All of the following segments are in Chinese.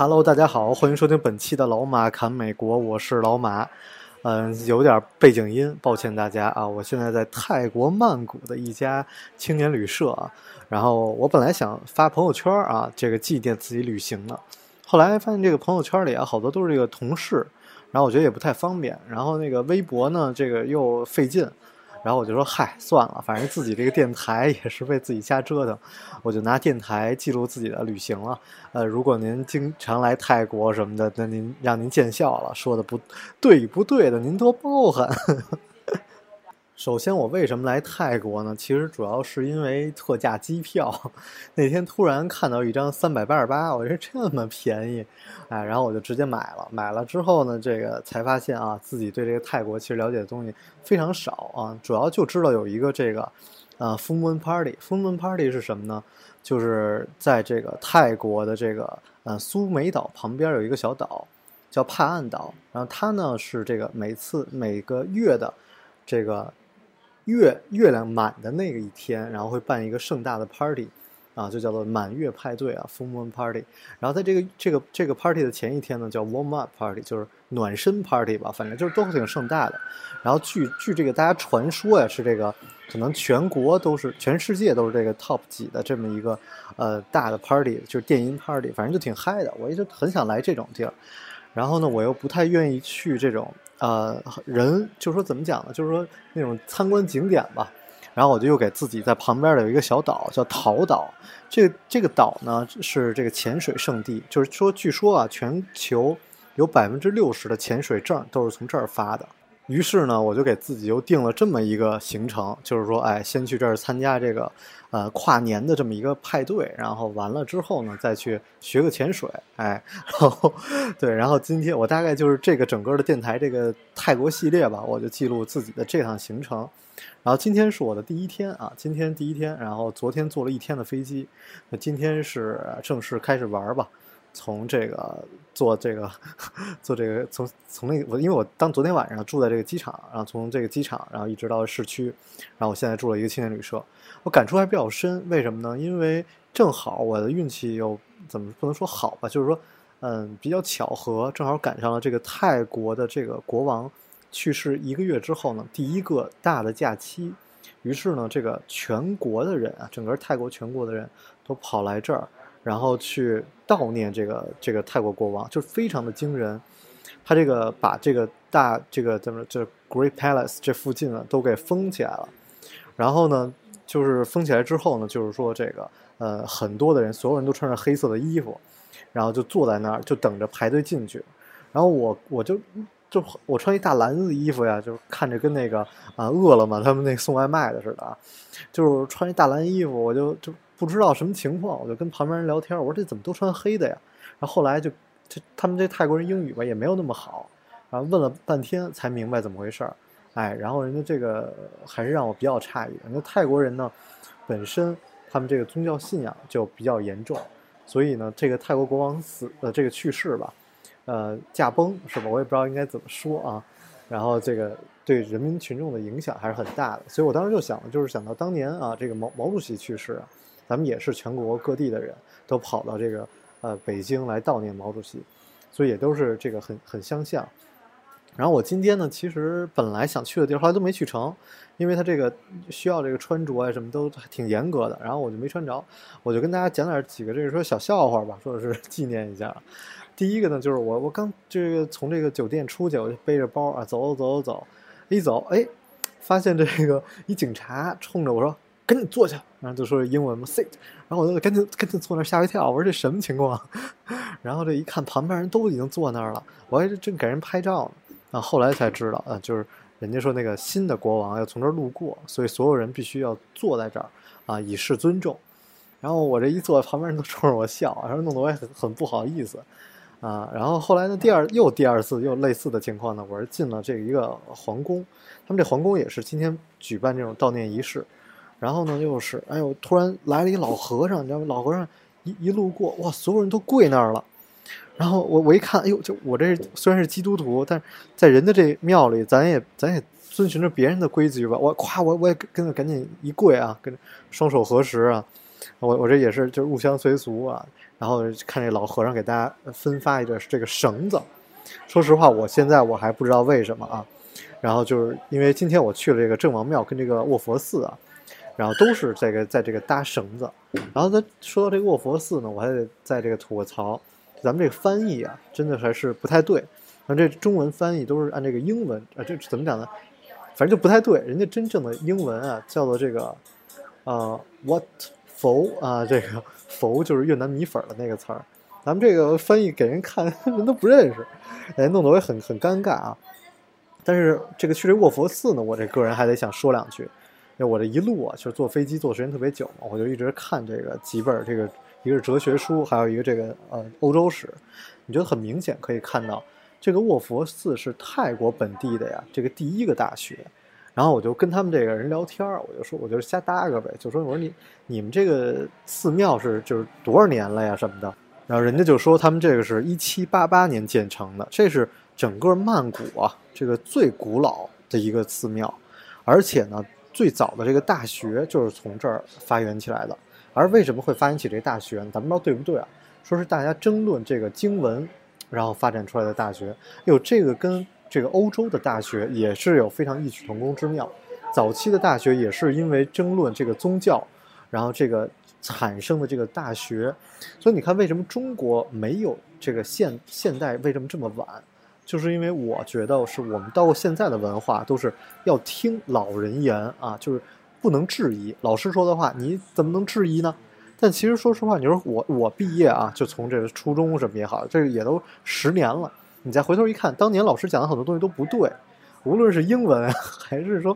Hello，大家好，欢迎收听本期的老马侃美国，我是老马。嗯，有点背景音，抱歉大家啊。我现在在泰国曼谷的一家青年旅社啊。然后我本来想发朋友圈啊，这个祭奠自己旅行的，后来发现这个朋友圈里啊，好多都是这个同事，然后我觉得也不太方便。然后那个微博呢，这个又费劲。然后我就说，嗨，算了，反正自己这个电台也是为自己瞎折腾，我就拿电台记录自己的旅行了。呃，如果您经常来泰国什么的，那您让您见笑了，说的不对不对的，您多包涵。首先，我为什么来泰国呢？其实主要是因为特价机票。那天突然看到一张三百八十八，我觉得这么便宜，哎，然后我就直接买了。买了之后呢，这个才发现啊，自己对这个泰国其实了解的东西非常少啊，主要就知道有一个这个，呃，Full Moon Party。Full Moon Party 是什么呢？就是在这个泰国的这个呃苏梅岛旁边有一个小岛，叫帕岸岛。然后它呢是这个每次每个月的这个。月月亮满的那个一天，然后会办一个盛大的 party，啊，就叫做满月派对啊，full moon party。然后在这个这个这个 party 的前一天呢，叫 warm up party，就是暖身 party 吧，反正就是都挺盛大的。然后据据这个大家传说呀，是这个可能全国都是全世界都是这个 top 几的这么一个呃大的 party，就是电音 party，反正就挺嗨的。我一直很想来这种地儿，然后呢，我又不太愿意去这种。呃，人就是说怎么讲呢？就是说那种参观景点吧。然后我就又给自己在旁边的有一个小岛叫桃岛。这个这个岛呢是这个潜水圣地，就是说据说啊，全球有百分之六十的潜水证都是从这儿发的。于是呢，我就给自己又定了这么一个行程，就是说，哎，先去这儿参加这个呃跨年的这么一个派对，然后完了之后呢，再去学个潜水，哎，然后对，然后今天我大概就是这个整个的电台这个泰国系列吧，我就记录自己的这趟行程。然后今天是我的第一天啊，今天第一天，然后昨天坐了一天的飞机，那今天是正式开始玩吧。从这个坐这个 坐这个从从那个我因为我当昨天晚上住在这个机场，然后从这个机场然后一直到市区，然后我现在住了一个青年旅社，我感触还比较深。为什么呢？因为正好我的运气又怎么不能说好吧，就是说嗯比较巧合，正好赶上了这个泰国的这个国王去世一个月之后呢，第一个大的假期，于是呢这个全国的人啊，整个泰国全国的人都跑来这儿。然后去悼念这个这个泰国国王，就非常的惊人。他这个把这个大这个怎么这 Great Palace 这附近呢都给封起来了。然后呢，就是封起来之后呢，就是说这个呃很多的人，所有人都穿着黑色的衣服，然后就坐在那儿就等着排队进去。然后我我就就我穿一大蓝子衣服呀，就是看着跟那个啊饿了么他们那送外卖的似的，就是穿一大蓝衣服，我就就。不知道什么情况，我就跟旁边人聊天，我说这怎么都穿黑的呀？然后后来就，这他们这泰国人英语吧也没有那么好，然后问了半天才明白怎么回事儿。哎，然后人家这个还是让我比较诧异。人家泰国人呢，本身他们这个宗教信仰就比较严重，所以呢，这个泰国国王死的这个去世吧，呃，驾崩是吧？我也不知道应该怎么说啊。然后这个对人民群众的影响还是很大的，所以我当时就想，就是想到当年啊，这个毛毛主席去世。咱们也是全国各地的人都跑到这个呃北京来悼念毛主席，所以也都是这个很很相像。然后我今天呢，其实本来想去的地儿，后来都没去成，因为他这个需要这个穿着啊什么都挺严格的，然后我就没穿着。我就跟大家讲点几个这个说小笑话吧，说是纪念一下。第一个呢，就是我我刚这个从这个酒店出去，我就背着包啊走走走走，一走哎，发现这个一警察冲着我说。赶紧坐下，然后就说英文嘛，sit，然后我就赶紧赶紧坐那吓一跳，我说这什么情况？然后这一看旁边人都已经坐那儿了，我还正给人拍照呢，啊，后来才知道啊，就是人家说那个新的国王要从这儿路过，所以所有人必须要坐在这儿啊，以示尊重。然后我这一坐，旁边人都冲着我笑，然后弄得我也很很不好意思啊。然后后来呢，第二又第二次又类似的情况呢，我是进了这一个皇宫，他们这皇宫也是今天举办这种悼念仪式。然后呢，又是哎呦，突然来了一老和尚，你知道吗？老和尚一一路过，哇，所有人都跪那儿了。然后我我一看，哎呦，就我这虽然是基督徒，但是在人的这庙里，咱也咱也遵循着别人的规矩吧。我咵，我我也跟着赶紧一跪啊，跟双手合十啊。我我这也是就入乡随俗啊。然后看这老和尚给大家分发一个这个绳子。说实话，我现在我还不知道为什么啊。然后就是因为今天我去了这个郑王庙跟这个卧佛寺啊，然后都是这个在这个搭绳子。然后咱说到这个卧佛寺呢，我还得在这个吐个槽。咱们这个翻译啊，真的还是不太对。然后这中文翻译都是按这个英文啊，这怎么讲呢？反正就不太对。人家真正的英文啊，叫做这个呃，what 佛啊，这个佛就是越南米粉的那个词儿。咱们这个翻译给人看，人都不认识，哎，弄得我也很很尴尬啊。但是这个去这卧佛寺呢，我这个人还得想说两句，因为我这一路啊，就是坐飞机坐时间特别久嘛，我就一直看这个几本这个。一个是哲学书，还有一个这个呃欧洲史，你觉得很明显可以看到，这个卧佛寺是泰国本地的呀，这个第一个大学。然后我就跟他们这个人聊天我就说，我就瞎搭个呗，就说我说你你们这个寺庙是就是多少年了呀什么的。然后人家就说他们这个是一七八八年建成的，这是整个曼谷啊这个最古老的一个寺庙，而且呢最早的这个大学就是从这儿发源起来的。而为什么会发展起这大学？咱们不知道对不对啊？说是大家争论这个经文，然后发展出来的大学。有这个跟这个欧洲的大学也是有非常异曲同工之妙。早期的大学也是因为争论这个宗教，然后这个产生的这个大学。所以你看，为什么中国没有这个现现代为什么这么晚？就是因为我觉得是我们到现在的文化都是要听老人言啊，就是。不能质疑老师说的话，你怎么能质疑呢？但其实说实话，你说我我毕业啊，就从这个初中什么也好，这个也都十年了。你再回头一看，当年老师讲的很多东西都不对，无论是英文 还是说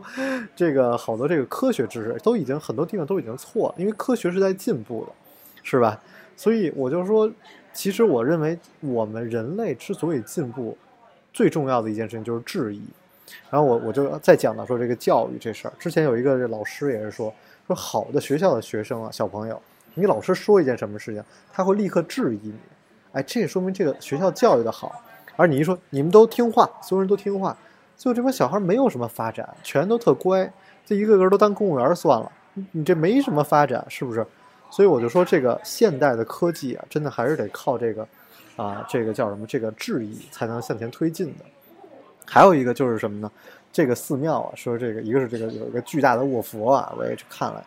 这个好多这个科学知识，都已经很多地方都已经错了。因为科学是在进步的，是吧？所以我就说，其实我认为我们人类之所以进步，最重要的一件事情就是质疑。然后我我就再讲到说这个教育这事儿。之前有一个老师也是说，说好的学校的学生啊，小朋友，你老师说一件什么事情，他会立刻质疑你，哎，这也说明这个学校教育的好。而你一说你们都听话，所有人都听话，最后这帮小孩没有什么发展，全都特乖，这一个个都当公务员算了，你这没什么发展，是不是？所以我就说这个现代的科技啊，真的还是得靠这个，啊，这个叫什么？这个质疑才能向前推进的。还有一个就是什么呢？这个寺庙啊，说这个一个是这个有一个巨大的卧佛啊，我也去看了。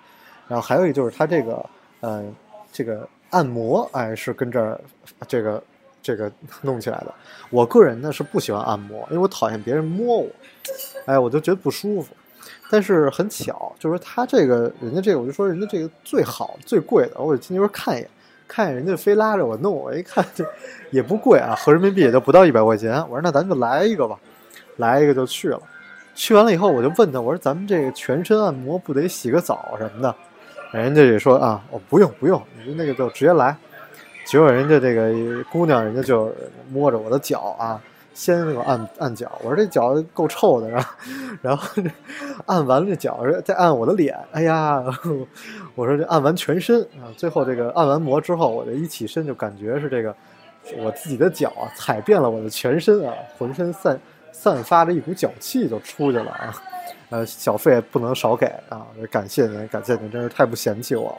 然后还有一个就是它这个呃这个按摩哎是跟这儿这个这个弄起来的。我个人呢是不喜欢按摩，因为我讨厌别人摸我，哎我就觉得不舒服。但是很巧，就是他这个人家这个我就说人家这个最好最贵的，我进去看一眼，看人家非拉着我弄，我一看这也不贵啊，合人民币也就不到一百块钱。我说那咱就来一个吧。来一个就去了，去完了以后我就问他，我说咱们这个全身按摩不得洗个澡什么的？人家也说啊，我不用不用，你那个就直接来。结果人家这个姑娘，人家就摸着我的脚啊，先那个按按脚。我说这脚够臭的，然后 然后按完了这脚，再按我的脸。哎呀，我说这按完全身啊，最后这个按完摩之后，我这一起身就感觉是这个我自己的脚啊踩遍了我的全身啊，浑身散。散发着一股脚气就出去了啊，呃，小费不能少给啊，感谢您，感谢您，真是太不嫌弃我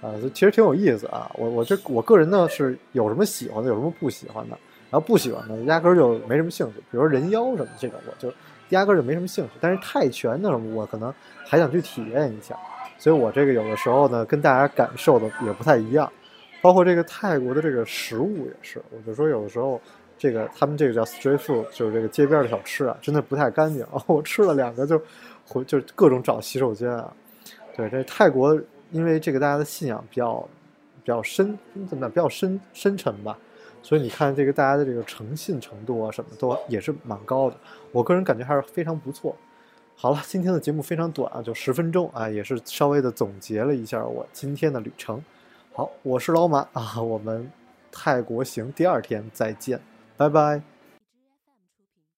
了，啊，其实挺有意思啊，我我这我个人呢是有什么喜欢的，有什么不喜欢的，然后不喜欢的压根就没什么兴趣，比如人妖什么这种，我就压根就没什么兴趣，但是泰拳呢，我可能还想去体验一下，所以我这个有的时候呢跟大家感受的也不太一样，包括这个泰国的这个食物也是，我就说有的时候。这个他们这个叫 street food，就是这个街边的小吃啊，真的不太干净！我吃了两个就回就各种找洗手间啊。对，这泰国因为这个大家的信仰比较比较深，怎么比较深深沉吧？所以你看这个大家的这个诚信程度啊，什么都也是蛮高的。我个人感觉还是非常不错。好了，今天的节目非常短啊，就十分钟啊，也是稍微的总结了一下我今天的旅程。好，我是老马啊，我们泰国行第二天再见，拜拜。